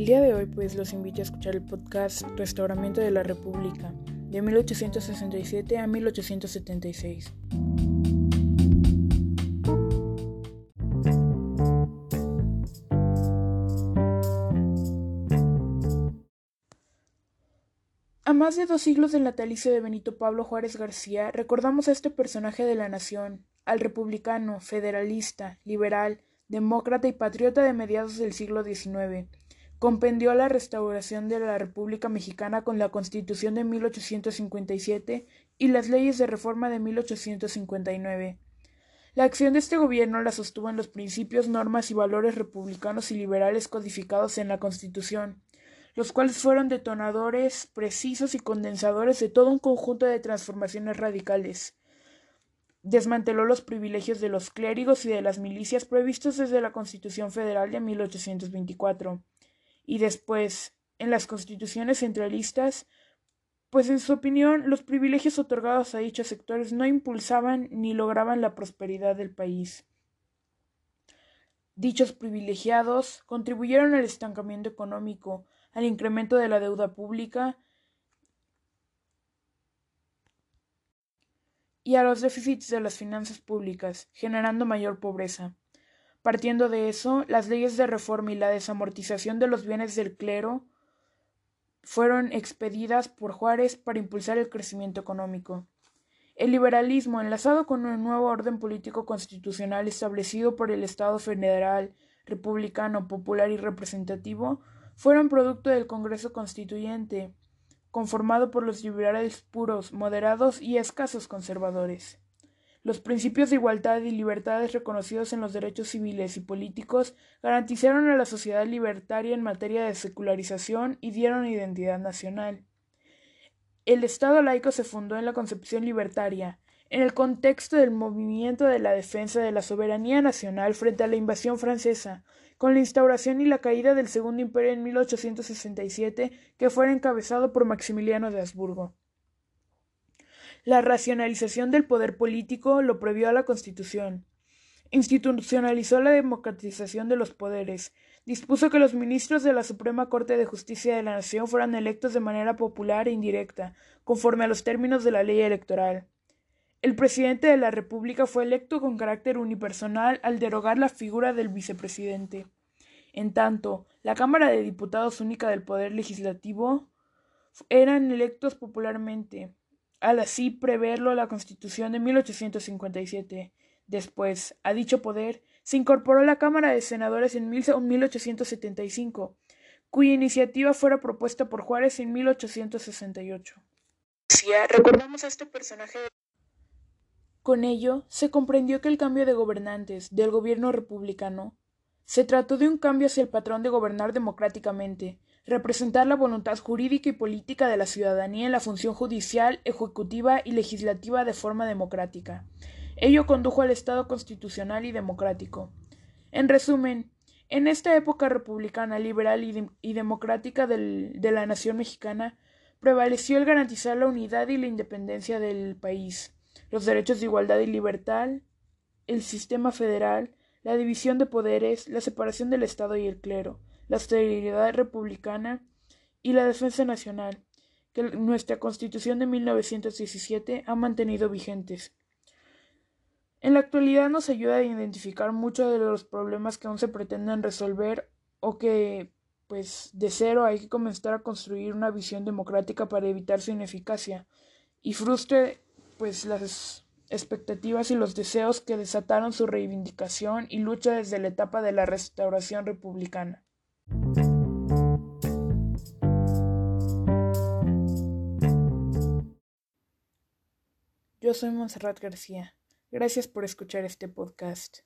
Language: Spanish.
El día de hoy pues los invito a escuchar el podcast Restauramiento de la República de 1867 a 1876. A más de dos siglos del natalicio de Benito Pablo Juárez García, recordamos a este personaje de la nación, al republicano, federalista, liberal, demócrata y patriota de mediados del siglo XIX. Compendió la restauración de la República Mexicana con la Constitución de 1857 y las leyes de reforma de 1859. La acción de este gobierno la sostuvo en los principios, normas y valores republicanos y liberales codificados en la Constitución, los cuales fueron detonadores precisos y condensadores de todo un conjunto de transformaciones radicales. Desmanteló los privilegios de los clérigos y de las milicias previstos desde la Constitución Federal de 1824, y después, en las constituciones centralistas, pues en su opinión los privilegios otorgados a dichos sectores no impulsaban ni lograban la prosperidad del país. Dichos privilegiados contribuyeron al estancamiento económico, al incremento de la deuda pública y a los déficits de las finanzas públicas, generando mayor pobreza. Partiendo de eso, las leyes de reforma y la desamortización de los bienes del clero fueron expedidas por Juárez para impulsar el crecimiento económico. El liberalismo, enlazado con un nuevo orden político constitucional establecido por el Estado federal, republicano, popular y representativo, fueron producto del Congreso Constituyente, conformado por los liberales puros, moderados y escasos conservadores. Los principios de igualdad y libertades reconocidos en los derechos civiles y políticos garantizaron a la sociedad libertaria en materia de secularización y dieron identidad nacional. El Estado laico se fundó en la concepción libertaria, en el contexto del movimiento de la defensa de la soberanía nacional frente a la invasión francesa, con la instauración y la caída del Segundo Imperio en 1867, que fue encabezado por Maximiliano de Habsburgo. La racionalización del poder político lo previó a la Constitución. Institucionalizó la democratización de los poderes, dispuso que los ministros de la Suprema Corte de Justicia de la Nación fueran electos de manera popular e indirecta, conforme a los términos de la ley electoral. El presidente de la República fue electo con carácter unipersonal al derogar la figura del vicepresidente. En tanto, la Cámara de Diputados única del Poder Legislativo eran electos popularmente, al así preverlo la Constitución de 1857. Después, a dicho poder, se incorporó la Cámara de Senadores en 1875, cuya iniciativa fuera propuesta por Juárez en 1868. Recordamos a este personaje con ello, se comprendió que el cambio de gobernantes del gobierno republicano se trató de un cambio hacia el patrón de gobernar democráticamente, representar la voluntad jurídica y política de la ciudadanía en la función judicial, ejecutiva y legislativa de forma democrática. Ello condujo al Estado constitucional y democrático. En resumen, en esta época republicana, liberal y, democrática de la nación mexicana, prevaleció el garantizar la unidad y la independencia del país los derechos de igualdad y libertad, el sistema federal, la división de poderes, la separación del Estado y el clero, la austeridad republicana y la defensa nacional, que nuestra Constitución de 1917 ha mantenido vigentes. En la actualidad nos ayuda a identificar muchos de los problemas que aún se pretenden resolver o que, pues, de cero hay que comenzar a construir una visión democrática para evitar su ineficacia y frustre pues las expectativas y los deseos que desataron su reivindicación y lucha desde la etapa de la restauración republicana. Yo soy Monserrat García. Gracias por escuchar este podcast.